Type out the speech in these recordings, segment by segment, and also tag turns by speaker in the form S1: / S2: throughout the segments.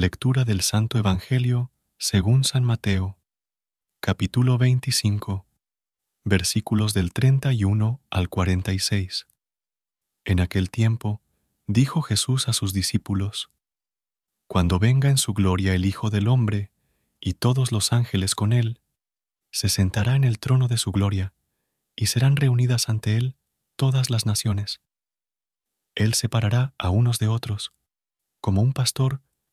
S1: Lectura del Santo Evangelio según San Mateo, capítulo 25, versículos del 31 al 46. En aquel tiempo dijo Jesús a sus discípulos, Cuando venga en su gloria el Hijo del Hombre y todos los ángeles con él, se sentará en el trono de su gloria, y serán reunidas ante él todas las naciones. Él separará a unos de otros, como un pastor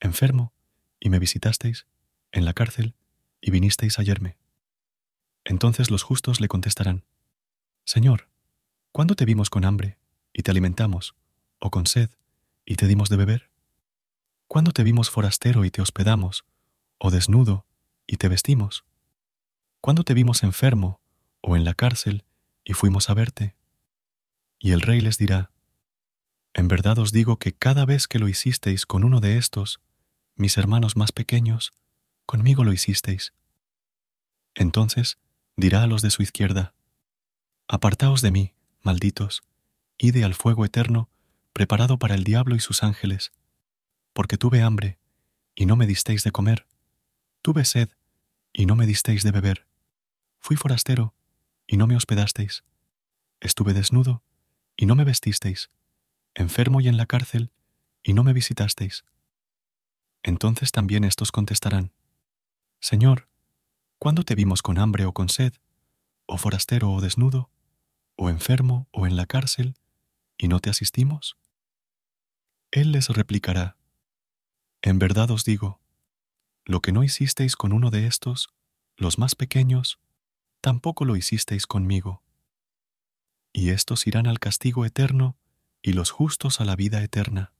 S1: enfermo, y me visitasteis, en la cárcel, y vinisteis a hallarme. Entonces los justos le contestarán, Señor, ¿cuándo te vimos con hambre, y te alimentamos, o con sed, y te dimos de beber? ¿Cuándo te vimos forastero y te hospedamos, o desnudo, y te vestimos? ¿Cuándo te vimos enfermo, o en la cárcel, y fuimos a verte? Y el rey les dirá, En verdad os digo que cada vez que lo hicisteis con uno de estos, mis hermanos más pequeños, conmigo lo hicisteis. Entonces dirá a los de su izquierda, Apartaos de mí, malditos, ide al fuego eterno preparado para el diablo y sus ángeles, porque tuve hambre, y no me disteis de comer, tuve sed, y no me disteis de beber, fui forastero, y no me hospedasteis, estuve desnudo, y no me vestisteis, enfermo y en la cárcel, y no me visitasteis. Entonces también estos contestarán, Señor, ¿cuándo te vimos con hambre o con sed, o forastero o desnudo, o enfermo o en la cárcel, y no te asistimos? Él les replicará, En verdad os digo, lo que no hicisteis con uno de estos, los más pequeños, tampoco lo hicisteis conmigo. Y estos irán al castigo eterno y los justos a la vida eterna.